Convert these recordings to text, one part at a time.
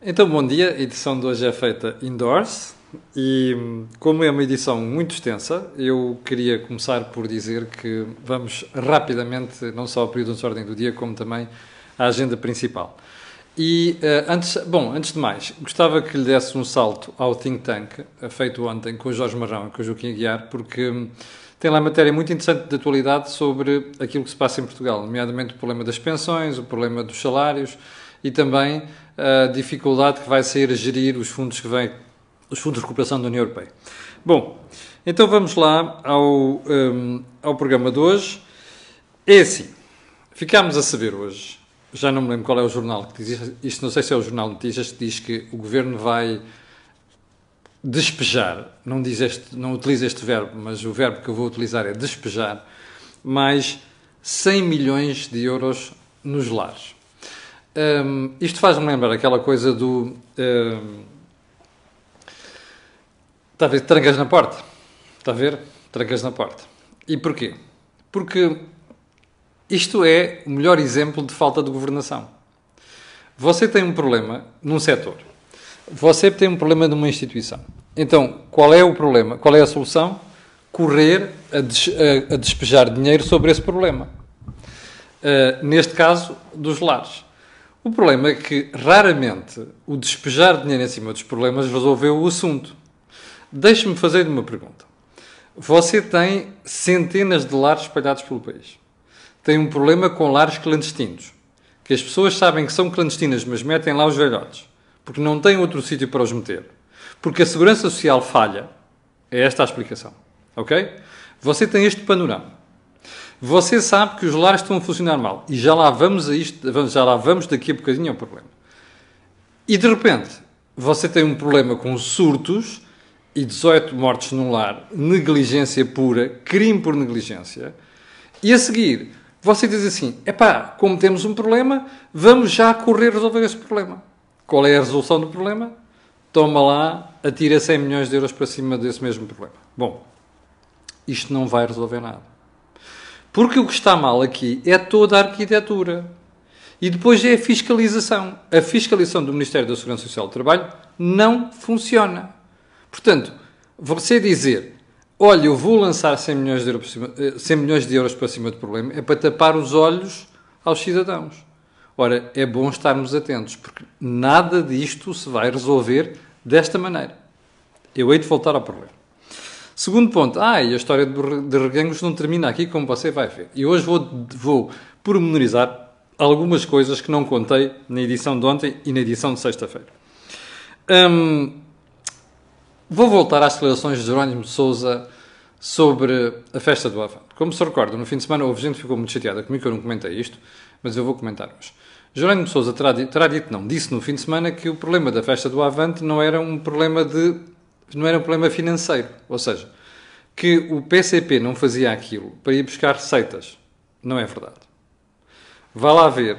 Então, bom dia. A edição de hoje é feita indoors e, como é uma edição muito extensa, eu queria começar por dizer que vamos rapidamente, não só ao período de ordem do dia, como também à agenda principal. E uh, antes, bom, antes de mais, gostava que lhe desse um salto ao think tank feito ontem com o Jorge Marrão e com o Joaquim Aguiar, porque hum, tem lá matéria muito interessante de atualidade sobre aquilo que se passa em Portugal, nomeadamente o problema das pensões, o problema dos salários e também a dificuldade que vai ser gerir os fundos que vêm, os fundos de recuperação da União Europeia. Bom, então vamos lá ao, um, ao programa de hoje. É assim, ficámos a saber hoje, já não me lembro qual é o jornal que diz isto, não sei se é o Jornal de Notícias que diz que o Governo vai despejar, não, diz este, não utiliza este verbo, mas o verbo que eu vou utilizar é despejar, mais 100 milhões de euros nos lares. Um, isto faz-me lembrar aquela coisa do. Um, está a ver? Trancas na porta. Está a ver? Trancas na porta. E porquê? Porque isto é o melhor exemplo de falta de governação. Você tem um problema num setor. Você tem um problema numa instituição. Então, qual é o problema? Qual é a solução? Correr a, des a, despejar dinheiro sobre esse problema. Uh, neste caso, dos lares. O problema é que raramente o despejar dinheiro em cima dos problemas resolveu o assunto. Deixe-me fazer-lhe uma pergunta. Você tem centenas de lares espalhados pelo país. Tem um problema com lares clandestinos. Que as pessoas sabem que são clandestinas, mas metem lá os velhotes. Porque não têm outro sítio para os meter. Porque a segurança social falha. É esta a explicação. Ok? Você tem este panorama. Você sabe que os lares estão a funcionar mal. E já lá vamos a isto, já lá vamos daqui a bocadinho ao problema. E de repente, você tem um problema com surtos e 18 mortes num lar, negligência pura, crime por negligência. E a seguir, você diz assim: epá, como temos um problema, vamos já correr resolver esse problema. Qual é a resolução do problema? Toma lá, atira 100 milhões de euros para cima desse mesmo problema. Bom, isto não vai resolver nada. Porque o que está mal aqui é toda a arquitetura. E depois é a fiscalização. A fiscalização do Ministério da Segurança Social do Trabalho não funciona. Portanto, você dizer, olha, eu vou lançar 100 milhões de euros, 100 eh, milhões de euros para cima do problema, é para tapar os olhos aos cidadãos. Ora, é bom estarmos atentos, porque nada disto se vai resolver desta maneira. Eu hei de voltar ao problema. Segundo ponto, ah, e a história de reganhos não termina aqui, como você vai ver. E hoje vou, vou pormenorizar algumas coisas que não contei na edição de ontem e na edição de sexta-feira. Hum, vou voltar às declarações de Jerónimo de Souza sobre a festa do Avante. Como se recorda, no fim de semana houve gente que ficou muito chateada comigo que eu não comentei isto, mas eu vou comentar hoje. Jerónimo de Souza terá, terá dito, não, disse no fim de semana que o problema da festa do Avante não era um problema de não era um problema financeiro. Ou seja, que o PCP não fazia aquilo para ir buscar receitas. Não é verdade. Vá lá ver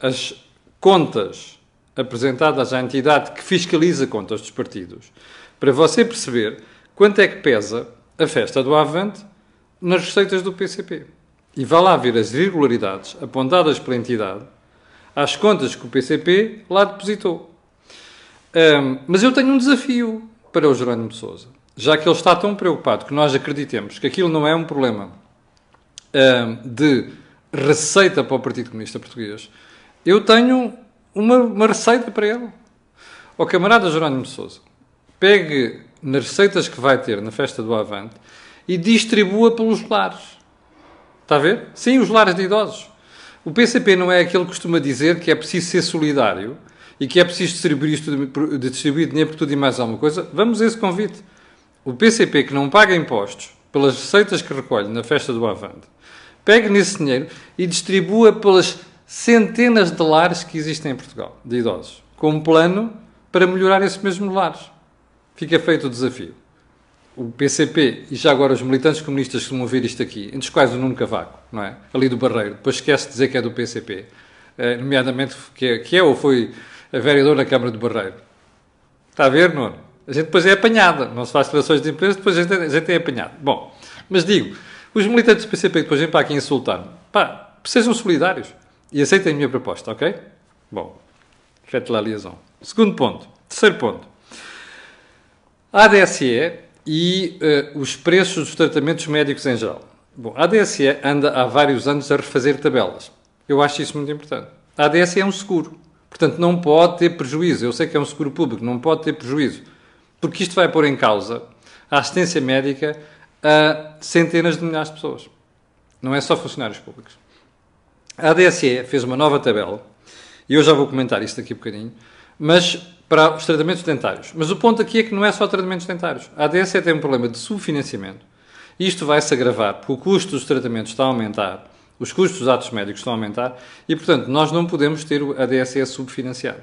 as contas apresentadas à entidade que fiscaliza contas dos partidos para você perceber quanto é que pesa a festa do Avante nas receitas do PCP. E vá lá ver as irregularidades apontadas pela entidade às contas que o PCP lá depositou. Um, mas eu tenho um desafio para o Jerónimo de Souza, já que ele está tão preocupado que nós acreditemos que aquilo não é um problema uh, de receita para o Partido Comunista Português, eu tenho uma, uma receita para ele. O camarada Jerónimo de Souza, pegue nas receitas que vai ter na festa do Avante e distribua pelos lares. Está a ver? Sim, os lares de idosos. O PCP não é aquele que costuma dizer que é preciso ser solidário e que é preciso distribuir, isto, distribuir dinheiro por tudo e mais alguma coisa, vamos a esse convite. O PCP, que não paga impostos pelas receitas que recolhe na festa do Avante, pegue nesse dinheiro e distribua pelas centenas de lares que existem em Portugal, de idosos, com um plano para melhorar esses mesmos lares. Fica feito o desafio. O PCP e já agora os militantes comunistas que vão ouvir isto aqui, entre os quais o Nuno Cavaco, não é? Ali do Barreiro, depois esquece de dizer que é do PCP, eh, nomeadamente que é, que é ou foi a vereadora da Câmara de Barreiro. Está a ver, Nuno? A gente depois é apanhada. Não se faz declarações de empresa, depois a gente, a gente é apanhado. Bom, mas digo, os militantes do PCP que depois vêm para aqui insultar-me, pá, sejam solidários e aceitem a minha proposta, ok? Bom, Faites la liaison. Segundo ponto. Terceiro ponto. A ADSE e uh, os preços dos tratamentos médicos em geral. Bom, a ADSE anda há vários anos a refazer tabelas. Eu acho isso muito importante. A ADSE é um seguro. Portanto, não pode ter prejuízo. Eu sei que é um seguro público, não pode ter prejuízo. Porque isto vai pôr em causa a assistência médica a centenas de milhares de pessoas. Não é só funcionários públicos. A ADSE fez uma nova tabela, e eu já vou comentar isto daqui a bocadinho, mas para os tratamentos dentários. Mas o ponto aqui é que não é só tratamentos dentários. A ADSE tem um problema de subfinanciamento. Isto vai se agravar porque o custo dos tratamentos está a aumentar, os custos dos atos médicos estão a aumentar e, portanto, nós não podemos ter a ADSE subfinanciado.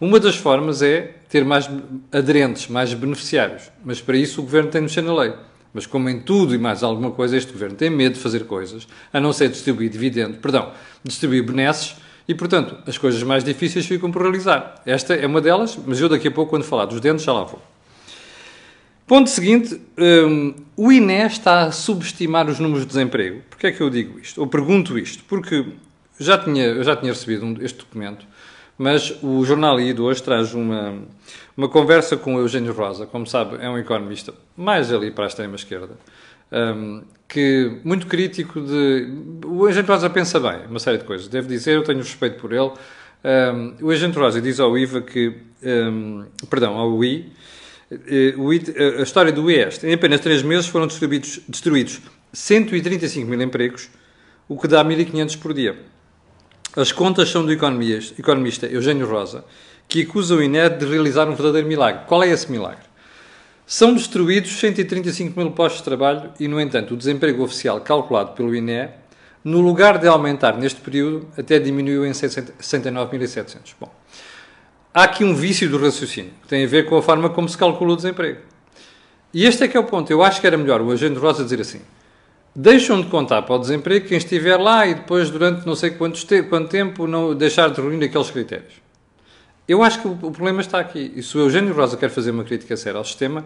Uma das formas é ter mais aderentes, mais beneficiários, mas para isso o governo tem de mexer na lei. Mas como em tudo e mais alguma coisa, este governo tem medo de fazer coisas, a não ser distribuir dividendos, perdão, distribuir benesses, e, portanto, as coisas mais difíceis ficam por realizar. Esta é uma delas, mas eu daqui a pouco, quando falar dos dentes, já lá vou. Ponto seguinte, um, o INE está a subestimar os números de desemprego. Porquê é que eu digo isto? Ou pergunto isto? Porque já tinha, eu já tinha recebido um, este documento, mas o jornal I de hoje traz uma, uma conversa com o Eugênio Rosa, como sabe, é um economista mais ali para a extrema-esquerda, um, que muito crítico de. O Eugênio Rosa pensa bem, uma série de coisas. Devo dizer, eu tenho respeito por ele. Um, o Eugênio Rosa diz ao IVA que. Um, perdão, ao I. Eh, a história do I esta. Em apenas 3 meses foram destruídos, destruídos 135 mil empregos, o que dá 1.500 por dia. As contas são do economista Eugênio Rosa, que acusa o INE de realizar um verdadeiro milagre. Qual é esse milagre? São destruídos 135 mil postos de trabalho e, no entanto, o desemprego oficial calculado pelo INE, no lugar de aumentar neste período, até diminuiu em 69.700. Bom, há aqui um vício do raciocínio, que tem a ver com a forma como se calcula o desemprego. E este é que é o ponto. Eu acho que era melhor o agente Rosa dizer assim: deixam de contar para o desemprego quem estiver lá e depois, durante não sei quanto, quanto tempo, não deixar de reunir aqueles critérios. Eu acho que o, problema está aqui. E se o Eugênio Rosa quer fazer uma crítica séria ao sistema,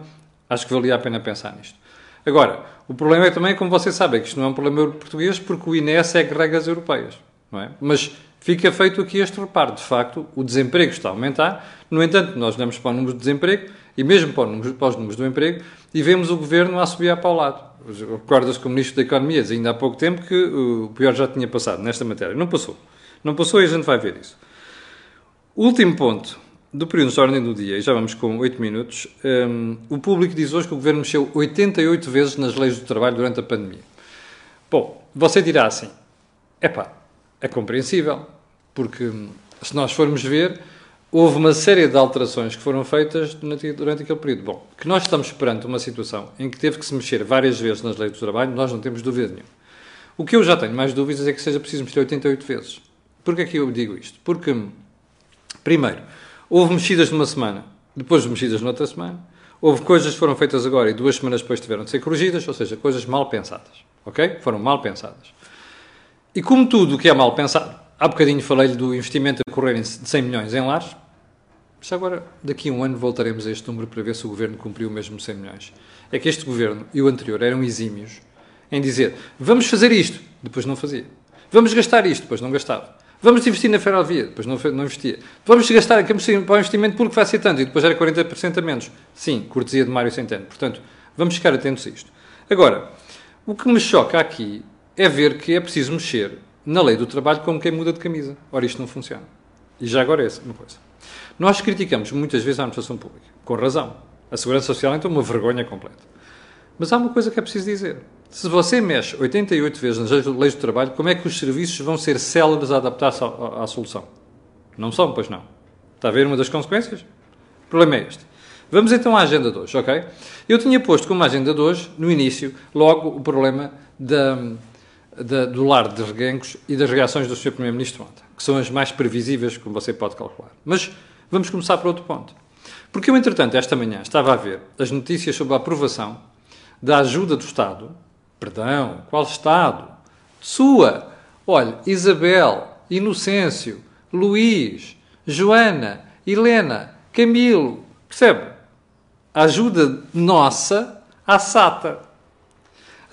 acho que valia a pena pensar nisto. Agora, o problema é também, como vocês sabem, que isto não é um problema português, porque o INE segue regras europeias. Não é? Mas fica feito aqui este reparo. De facto, o desemprego está a aumentar. No entanto, nós olhamos para o número de desemprego e mesmo para, número, para os números do emprego e vemos o governo a subir para o lado. Recordas que o Ministro da Economia dizia ainda há pouco tempo que o pior já tinha passado nesta matéria. Não passou. Não passou e a gente vai ver isso. Último ponto do período de ordem do dia, e já vamos com 8 minutos. Um, o público diz hoje que o governo mexeu 88 vezes nas leis do trabalho durante a pandemia. Bom, você dirá assim: é pá, é compreensível, porque se nós formos ver, houve uma série de alterações que foram feitas durante, aquele período. Bom, que nós estamos perante uma situação em que teve que se mexer várias vezes nas leis do trabalho, nós não temos dúvida nenhuma. O que eu já tenho mais dúvidas é que seja preciso mexer 88 vezes. Porquê é que eu digo isto? Porque Primeiro, houve mexidas numa semana, depois mexidas noutra semana. Houve coisas que foram feitas agora e duas semanas depois tiveram de ser corrigidas, ou seja, coisas mal pensadas. Ok? Foram mal pensadas. E como tudo o que é mal pensado, há bocadinho falei-lhe do investimento a correr de 100 milhões em lares, já agora, daqui a um ano voltaremos a este número para ver se o governo cumpriu mesmo 100 milhões. É que este governo e o anterior eram exímios em dizer vamos fazer isto, depois não fazia. Vamos gastar isto, depois não gastava. Vamos investir na ferrovia, depois não, não investia. Vamos gastar aqui para o investimento público vai ser tanto, e depois era 40% a menos. Sim, cortesia de Mário Centeno. Portanto, vamos ficar atentos a isto. Agora, o que me choca aqui é ver que é preciso mexer na lei do trabalho como quem muda de camisa. Ora, isto não funciona. E já agora é uma coisa. Nós criticamos muitas vezes a administração pública, com razão. A segurança social então é uma vergonha completa. Mas há uma coisa que é preciso dizer. Se você mexe 88 vezes nas leis do trabalho, como é que os serviços vão ser céleres a adaptar-se à, à, solução? Não são, pois não. Está a ver uma das consequências? O problema é este. Vamos então à agenda de hoje, ok? Eu tinha posto como agenda de hoje, no início, logo o problema da, da, do lar de reguengos e das reações do Sr. Primeiro-Ministro ontem, que são as mais previsíveis, como você pode calcular. Mas vamos começar por outro ponto. Porque eu, entretanto, esta manhã estava a ver as notícias sobre a aprovação da ajuda do Estado Perdão, qual Estado? Sua. Olha, Isabel, Inocêncio, Luís, Joana, Helena, Camilo. Percebe? A ajuda nossa à SATA.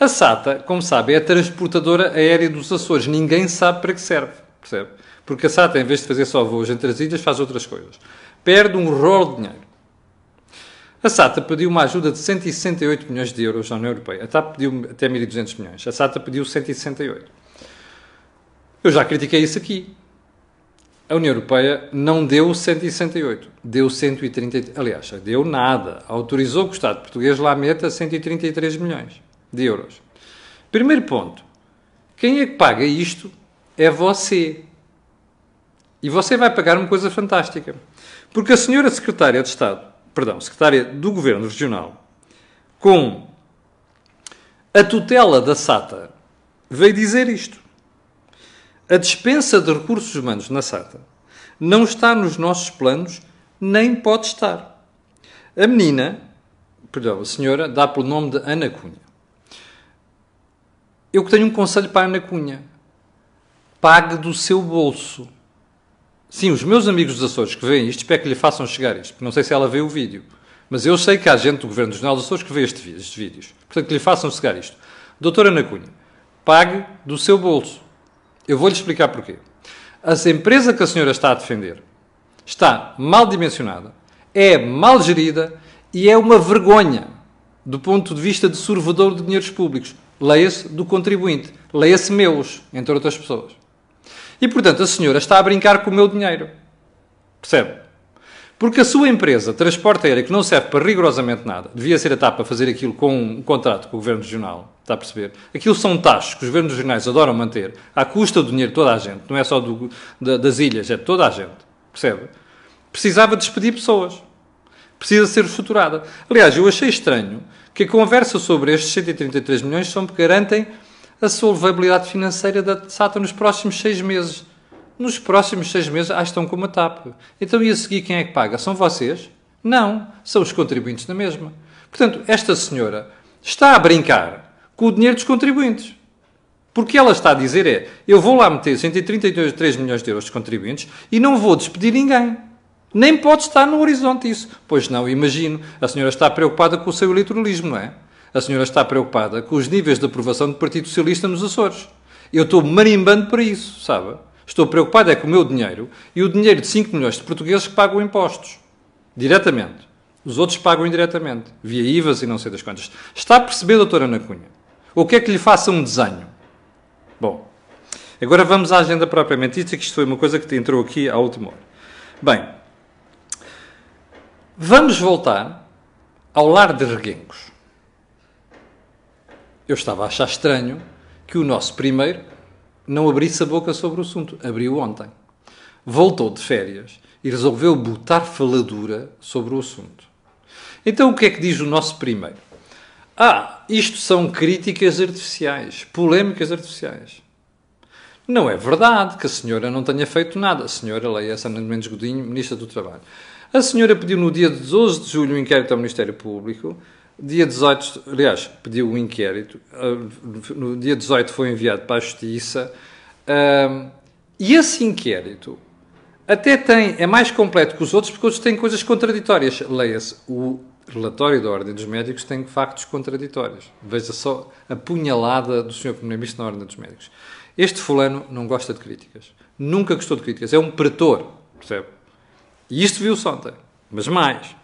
A SATA, como sabe, é a transportadora aérea dos Açores. Ninguém sabe para que serve. Percebe? Porque a SATA, em vez de fazer só voos entre as ilhas, faz outras coisas. Perde um rolo de dinheiro. A SATA pediu uma ajuda de 168 milhões de euros à União Europeia. A TAP pediu até 1.200 milhões. A SATA pediu 168. Eu já critiquei isso aqui. A União Europeia não deu 168, deu 130. Aliás, deu nada. Autorizou que o Estado português lá meta 133 milhões de euros. Primeiro ponto. Quem é que paga isto é você. E você vai pagar uma coisa fantástica. Porque a senhora secretária de Estado perdão, secretária do Governo Regional, com a tutela da SATA, veio dizer isto. A dispensa de recursos humanos na SATA não está nos nossos planos, nem pode estar. A menina, perdão, a senhora, dá pelo nome de Ana Cunha. Eu que tenho um conselho para a Ana Cunha. Pague do seu bolso. Sim, os meus amigos dos Açores que veem isto, espero que lhe façam chegar isto, porque não sei se ela vê o vídeo. Mas eu sei que há gente do Governo dos Açores que vê este, estes vídeos. Portanto, que lhe façam chegar isto. Doutora Ana Cunha, pague do seu bolso. Eu vou-lhe explicar porquê. A empresa que a senhora está a defender está mal dimensionada, é mal gerida e é uma vergonha do ponto de vista de sorvedor de dinheiros públicos. Leia-se do contribuinte, leia-se meus, entre outras pessoas. E, portanto, a senhora está a brincar com o meu dinheiro. Percebe? Porque a sua empresa, transporte aéreo, que não serve para rigorosamente nada, devia ser a TAP a fazer aquilo com um contrato com o Governo Regional, está a perceber? Aquilo são taxas que os Governos Regionais adoram manter, à custa do dinheiro de toda a gente, não é só do, da, das ilhas, é de toda a gente, percebe? Precisava despedir pessoas. Precisa ser estruturada. Aliás, eu achei estranho que a conversa sobre estes 133 milhões são porque garantem a solvabilidade financeira da SATA nos próximos seis meses. Nos próximos seis meses, ah, estão com uma TAP. Então, e a seguir, quem é que paga? São vocês? Não, são os contribuintes da mesma. Portanto, esta senhora está a brincar com o dinheiro dos contribuintes. Porque ela está a dizer é, eu vou lá meter 133 milhões de euros de contribuintes e não vou despedir ninguém. Nem pode estar no horizonte isso. Pois não, imagino. A senhora está preocupada com o seu eleitoralismo, não é? a senhora está preocupada com os níveis de aprovação do Partido Socialista nos Açores. Eu estou marimbando para isso, sabe? Estou preocupado é com o meu dinheiro e o dinheiro de 5 milhões de portugueses que pagam impostos. Diretamente. Os outros pagam indiretamente, via IVAs e não sei das quantas. Está a perceber, doutora Ana Cunha? Ou quer que lhe faça um desenho? Bom, agora vamos à agenda propriamente dita, que isto foi uma coisa que entrou aqui à última hora. Bem, vamos voltar ao lar de reguengos eu estava a achar estranho que o nosso primeiro não abrisse a boca sobre o assunto. Abriu ontem. Voltou de férias e resolveu botar faladura sobre o assunto. Então o que é que diz o nosso primeiro? Ah, isto são críticas artificiais, polémicas artificiais. Não é verdade que a senhora não tenha feito nada. A senhora Leia Sandra Mendes Godinho, Ministra do Trabalho. A senhora pediu no dia 12 de julho um inquérito ao Ministério Público Dia 18, aliás, pediu um inquérito, ah, no dia 18 foi enviado para a Justiça, e esse inquérito até tem, é mais completo que os outros, porque outros têm coisas contraditórias. Leia-se, o relatório da Ordem dos Médicos tem factos contraditórios. Veja só a punhalada do Sr. Primeiro-Ministro na Ordem dos Médicos. Este fulano não gosta de críticas. Nunca gostou de críticas. É um pretor, percebe? E isto viu-se ontem. Mas mais.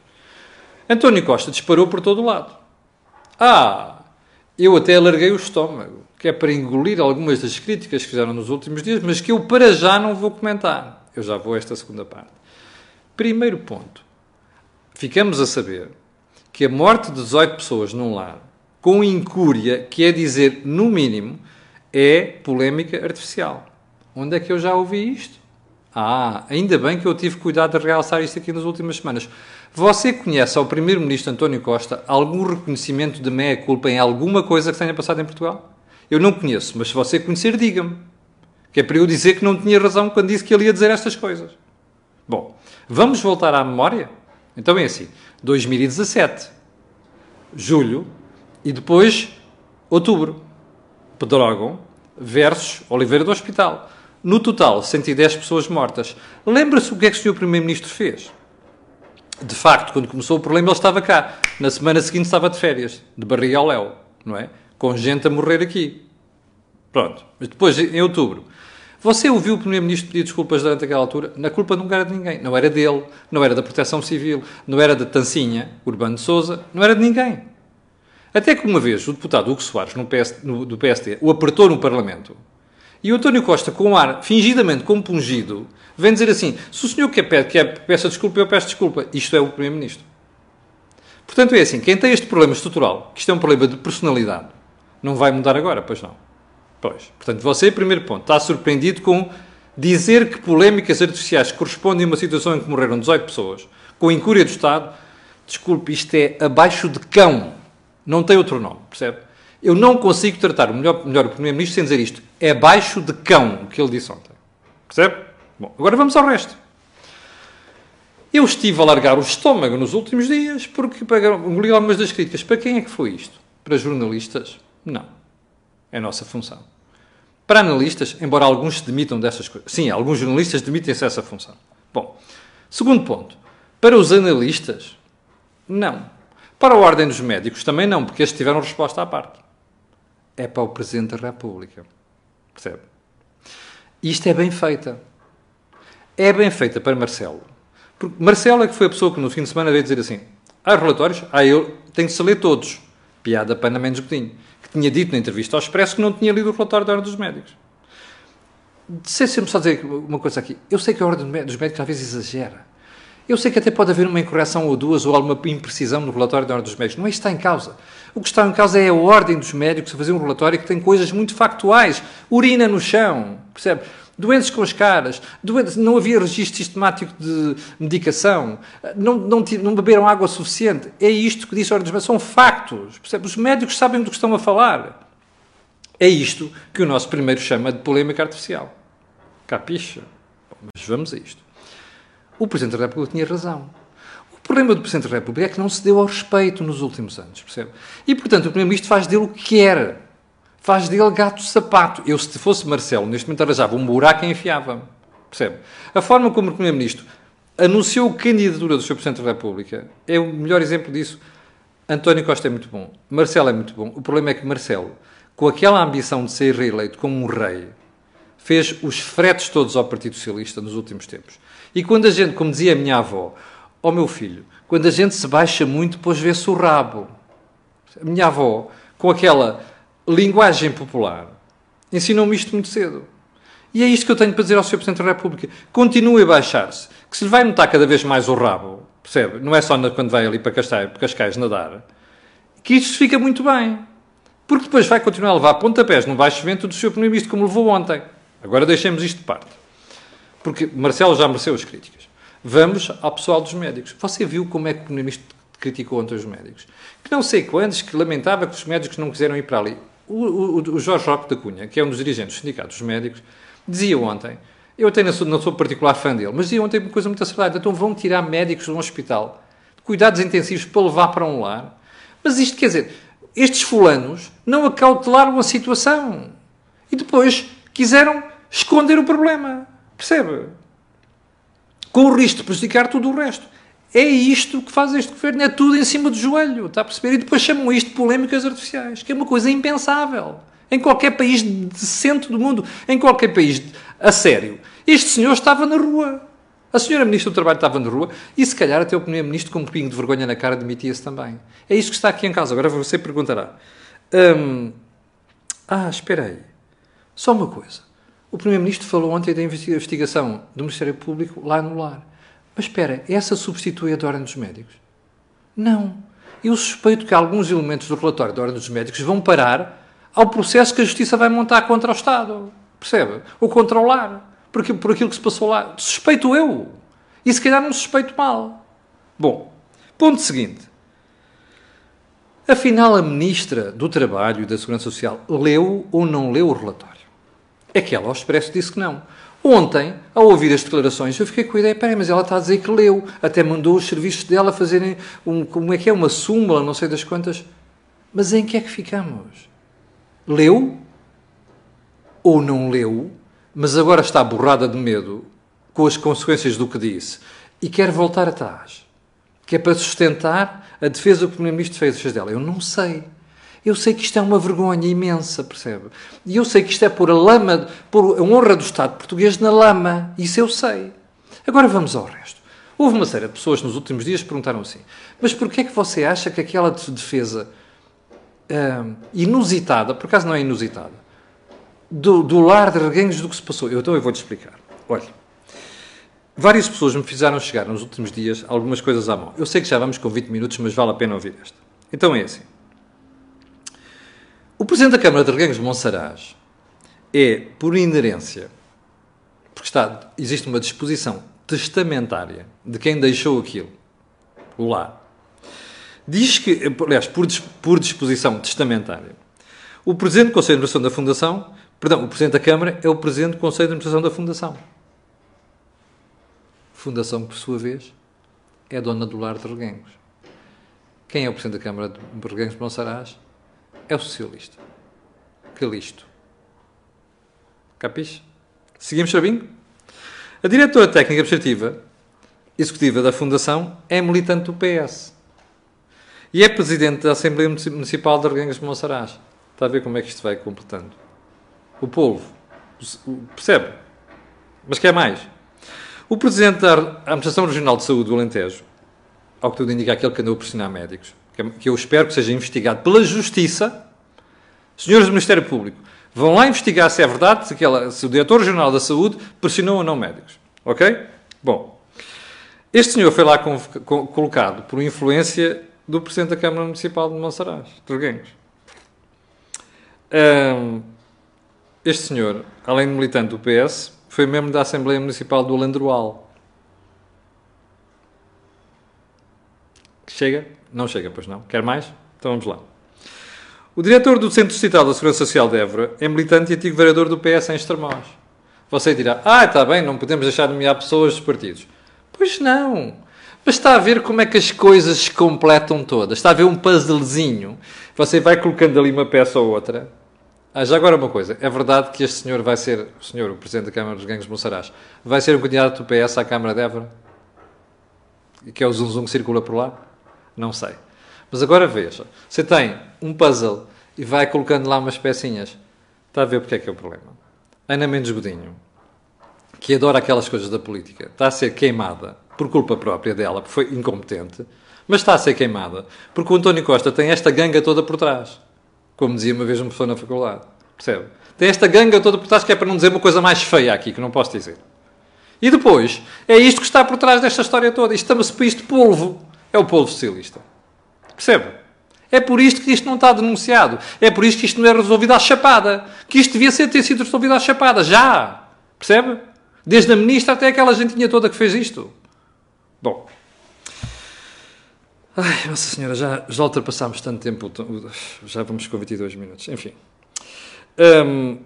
António Costa disparou por todo o lado. Ah, eu até alarguei o estômago, que é para engolir algumas das críticas que fizeram nos últimos dias, mas que eu para já não vou comentar. Eu já vou a esta segunda parte. Primeiro ponto. Ficamos a saber que a morte de 18 pessoas num lar, com incúria, que é dizer, no mínimo, é polémica artificial. Onde é que eu já ouvi isto? Ah, ainda bem que eu tive cuidado de realçar isto aqui nas últimas semanas. Você conhece ao Primeiro-Ministro António Costa algum reconhecimento de meia-culpa em alguma coisa que tenha passado em Portugal? Eu não conheço, mas se você conhecer, diga-me. Que é para eu dizer que não tinha razão quando disse que ele ia dizer estas coisas. Bom, vamos voltar à memória? Então é assim: 2017, julho e depois outubro. Pedrógão versus Oliveira do Hospital. No total, 110 pessoas mortas. Lembra-se o que é que o Sr. Primeiro-Ministro fez? de facto, quando começou o problema, ele estava cá. Na semana seguinte estava de férias, de barriga ao léu, não é? Com gente a morrer aqui. Pronto. Mas depois, em outubro. Você ouviu o Primeiro-Ministro pedir desculpas durante aquela altura? Na culpa não era de ninguém. Não era dele, não era da Proteção Civil, não era da Tancinha, Urbano de Souza, não era de ninguém. Até que uma vez o deputado Hugo Soares, no PS, no, do PSD, o apertou no Parlamento e o António Costa, com um ar fingidamente compungido, vem dizer assim: se o senhor quer, quer peça desculpa, eu peço desculpa. Isto é o Primeiro-Ministro. Portanto, é assim: quem tem este problema estrutural, que isto é um problema de personalidade, não vai mudar agora, pois não. Pois. Portanto, você, primeiro ponto, está surpreendido com dizer que polémicas artificiais correspondem a uma situação em que morreram 18 pessoas, com incúria do Estado. Desculpe, isto é abaixo de cão. Não tem outro nome, percebe? Eu não consigo tratar melhor, melhor o Primeiro-Ministro sem dizer isto. É abaixo de cão, o que ele disse ontem. Percebe? Bom, agora vamos ao resto. Eu estive a largar o estômago nos últimos dias porque engoli algumas das críticas. Para quem é que foi isto? Para jornalistas? Não. É nossa função. Para analistas, embora alguns se demitam dessas coisas. Sim, alguns jornalistas demitem-se dessa função. Bom, segundo ponto. Para os analistas, não. Para a Ordem dos Médicos, também não, porque eles tiveram resposta à parte. É para o Presidente da República. Percebe? Isto é bem feita. É bem feita para Marcelo. Porque Marcelo é que foi a pessoa que no fim de semana veio dizer assim: há relatórios, ah, eu tenho que se ler todos. Piada para menos Godinho tinha dito na entrevista ao Expresso que não tinha lido o relatório da Ordem dos Médicos. Sei-me só dizer uma coisa aqui. Eu sei que a Ordem dos Médicos às vezes exagera. Eu sei que até pode haver uma incorreção ou duas ou alguma imprecisão no relatório da Ordem dos Médicos. Não é isso que está em causa. O que está em causa é a Ordem dos Médicos a fazer um relatório que tem coisas muito factuais. Urina no chão, percebe? doentes com as caras, doentes, não havia registro sistemático de medicação, não, não, não beberam água suficiente. É isto que disse a Ordem dos São factos. Percebe? Os médicos sabem do que estão a falar. É isto que o nosso primeiro chama de polémica artificial. Capixa? Bom, mas vamos a isto. O Presidente da República tinha razão. O problema do Presidente da República é que não se deu ao respeito nos últimos anos, percebe? E, portanto, o Primeiro-Ministro faz dele o que quer faz dele gato-sapato. Eu, se fosse Marcelo, neste momento arranjava um buraco e enfiava-me. Percebe? A forma como o Primeiro-Ministro anunciou a candidatura do Sr. Presidente da República é o melhor exemplo disso. António Costa é muito bom, Marcelo é muito bom. O problema é que Marcelo, com aquela ambição de ser reeleito como um rei, fez os fretes todos ao Partido Socialista nos últimos tempos. E quando a gente, como dizia a minha avó, ó oh meu filho, quando a gente se baixa muito, depois vê-se o rabo. A minha avó, com aquela linguagem popular, ensinou-me isto muito cedo. E é isto que eu tenho para dizer ao Sr. Presidente da República. Continue a baixar-se. Que se lhe vai notar cada vez mais o rabo, percebe? Não é só quando vai ali para Cascais, para Cascais nadar. Que isto fica muito bem. Porque depois vai continuar a levar pontapés no baixo vento do Sr. Primeiro-Ministro, como levou ontem. Agora deixemos isto de parte. Porque Marcelo já mereceu as críticas. Vamos ao pessoal dos médicos. Você viu como é que o Primeiro-Ministro criticou ontem os médicos? Que não sei quantos, que lamentava que os médicos não quiseram ir para ali. O, o, o, Jorge Roque da Cunha, que é um dos dirigentes dos sindicatos médicos, dizia ontem, eu até não sou, não sou particular fã dele, mas dizia ontem uma coisa muito acertada, então vão tirar médicos de um hospital, de cuidados intensivos para levar para um lar. Mas isto quer dizer, estes fulanos não acautelaram a situação e depois quiseram esconder o problema. Percebe? Com o risco de prejudicar tudo o resto. É isto que faz este governo, é tudo em cima do joelho, está a perceber? E depois chamam isto de polémicas artificiais, que é uma coisa impensável. Em qualquer país decente do mundo, em qualquer país a sério. Este senhor estava na rua. A senhora Ministra do Trabalho estava na rua e, se calhar, até o Primeiro-Ministro, com um pingo de vergonha na cara, demitia-se também. É isto que está aqui em casa. Agora você perguntará. Hum, ah, espera aí. Só uma coisa. O Primeiro-Ministro falou ontem da investigação do Ministério Público lá no lar. Mas espera, essa substitui a da Ordem dos Médicos? Não. Eu suspeito que alguns elementos do relatório da Ordem dos Médicos vão parar ao processo que a Justiça vai montar contra o Estado. Percebe? Ou contra o lar. Por aquilo que se passou lá. Suspeito eu. E se calhar não suspeito mal. Bom, ponto seguinte. Afinal, a Ministra do Trabalho e da Segurança Social leu ou não leu o relatório? É que ela ao expresso disse que não. Ontem, ao ouvir as declarações, eu fiquei com a ideia, peraí, mas ela está a dizer que leu, até mandou os serviços dela fazerem, um, como é que é, uma súmula, não sei das quantas. Mas em que é que ficamos? Leu? Ou não leu, mas agora está borrada de medo com as consequências do que disse e quer voltar atrás? Que é para sustentar a defesa que o Primeiro-Ministro fez dela? Eu não sei. Eu sei que isto é uma vergonha imensa, percebe? E eu sei que isto é pôr a lama, pôr a honra do Estado português na lama. Isso eu sei. Agora vamos ao resto. Houve uma série de pessoas nos últimos dias que perguntaram assim: mas porquê é que você acha que aquela defesa hum, inusitada, por acaso não é inusitada, do, do lar de reganhos do que se passou? Eu, então eu vou-te explicar. Olha, várias pessoas me fizeram chegar nos últimos dias algumas coisas à mão. Eu sei que já vamos com 20 minutos, mas vale a pena ouvir esta. Então é assim. O Presidente da Câmara de Reganhos de Monsaraz é, por inerência, porque está, existe uma disposição testamentária de quem deixou aquilo lá. Diz que, aliás, por, por disposição testamentária, o Presidente do Conselho de Administração da Fundação, perdão, o Presidente da Câmara é o Presidente do Conselho de Administração da Fundação. Fundação, por sua vez, é dona do lar de Reguengos. Quem é o Presidente da Câmara de Reguengos de Monsaraz? É o socialista. Calisto. Capiche? Seguimos sabendo? A diretora técnica administrativa executiva da Fundação é militante do PS. E é presidente da Assembleia Municipal de Reguengos de Monsaraz. Está a ver como é que isto vai completando. O povo. Percebe? Mas quer mais. O presidente da Administração Regional de Saúde do Alentejo, ao que tudo indica aquele que andou a pressionar médicos, que eu espero que seja investigado pela Justiça, senhores do Ministério Público, vão lá investigar se é verdade, se, aquela, se o Diretor Regional da Saúde pressionou ou não médicos. Ok? Bom, este senhor foi lá colocado por influência do Presidente da Câmara Municipal de Monsaraz, de Reguengos. Um, este senhor, além de militante do PS, foi membro da Assembleia Municipal do Alandroal. Chega? Não chega, pois não. Quer mais? Então vamos lá. O diretor do Centro Distrital da Segurança Social de Évora é militante e antigo vereador do PS em Estremoz. Você dirá, ah, está bem, não podemos deixar de nomear pessoas dos partidos. Pois não. Mas está a ver como é que as coisas se completam todas. Está a ver um puzzlezinho. Você vai colocando ali uma peça ou outra ah, já agora uma coisa. É verdade que este senhor vai ser, o senhor, o Presidente da Câmara dos Gangues Monsaraz, vai ser um candidato do PS à Câmara de Évora? E que é o zum zum que circula por lá? Não sei. Mas agora veja. Você tem um puzzle e vai colocando lá umas pecinhas. Está a ver porque é que é o problema. Ana Mendes Godinho, que adora aquelas coisas da política, está a ser queimada por culpa própria dela, porque foi incompetente, mas está a ser queimada porque o António Costa tem esta ganga toda por trás. Como dizia uma vez uma pessoa na faculdade. Percebe? Tem esta ganga toda por trás que é para não dizer uma coisa mais feia aqui, que não posso dizer. E depois, é isto que está por trás desta história toda. Isto chama-se país de polvo. É o polvo socialista. Percebe? É por isto que isto não está denunciado. É por isto que isto não é resolvido à chapada. Que isto devia ter sido resolvido à chapada. Já! Percebe? Desde a ministra até aquela gentinha toda que fez isto. Bom. Ai, Nossa Senhora, já, já ultrapassámos tanto tempo, já vamos com 22 minutos. Enfim. Um,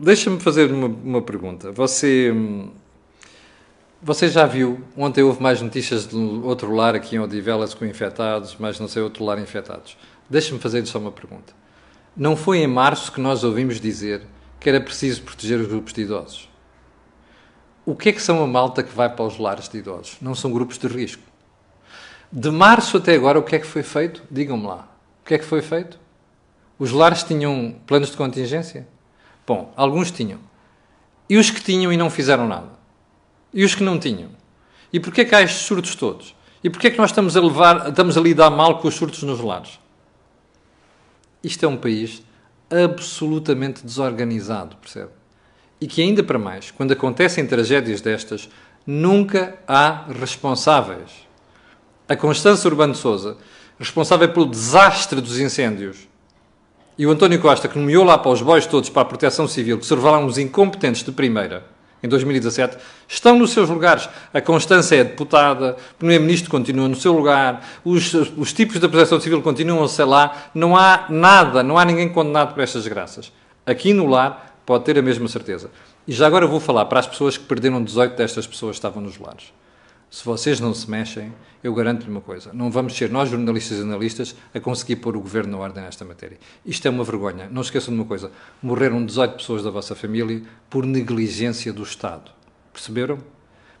Deixa-me fazer uma, uma, pergunta. Você, você já viu, ontem houve mais notícias de outro lar aqui em Odivelas com infectados, mas não sei, outro lar infectados. Deixa-me fazer só uma pergunta. Não foi em março que nós ouvimos dizer que era preciso proteger os grupos de idosos? O que é que são a malta que vai para os lares de idosos? Não são grupos de risco. De março até agora, o que é que foi feito? Digam-me lá. O que é que foi feito? Os lares tinham planos de contingência? Bom, alguns tinham. E os que tinham e não fizeram nada? E os que não tinham? E porquê que há estes surtos todos? E porquê que nós estamos a, levar, estamos a lidar mal com os surtos nos lares? Isto é um país absolutamente desorganizado, percebe? E que ainda para mais, quando acontecem tragédias destas, nunca há responsáveis a Constância Urbano de Souza, responsável pelo desastre dos incêndios, e o António Costa, que nomeou lá para os bois todos para a proteção civil, que se revelaram uns incompetentes de primeira, em 2017, estão nos seus lugares. A Constância é deputada, o Primeiro-Ministro continua no seu lugar, os, os tipos da proteção civil continuam a lá, não há nada, não há ninguém condenado por estas graças. Aqui no lar pode ter a mesma certeza. E já agora vou falar para as pessoas que perderam 18 destas pessoas que estavam nos lares. Se vocês não se mexem, eu garanto-lhe uma coisa: não vamos ser nós, jornalistas e analistas, a conseguir pôr o governo na ordem nesta matéria. Isto é uma vergonha. Não esqueçam de uma coisa: morreram 18 pessoas da vossa família por negligência do Estado. Perceberam?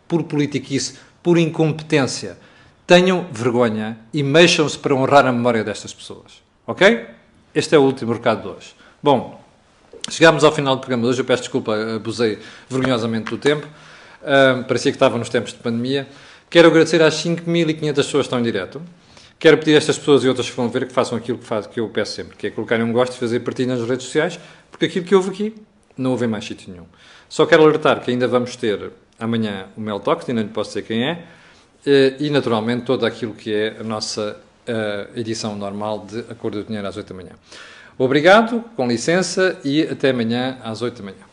Por politiquice, por incompetência. Tenham vergonha e mexam-se para honrar a memória destas pessoas. Ok? Este é o último recado de hoje. Bom, chegámos ao final do programa de hoje. Eu peço desculpa, abusei vergonhosamente do tempo. Uh, parecia que estava nos tempos de pandemia. Quero agradecer às 5.500 pessoas que estão em direto. Quero pedir a estas pessoas e outras que vão ver que façam aquilo que, faz, que eu peço sempre, que é colocarem um gosto e fazer partilha nas redes sociais, porque aquilo que houve aqui não houve em mais sítio nenhum. Só quero alertar que ainda vamos ter amanhã o Mel Talks, ainda não posso dizer quem é, eh, e naturalmente todo aquilo que é a nossa uh, edição normal de Acordo do Dinheiro às 8 da manhã. Obrigado, com licença e até amanhã às 8 da manhã.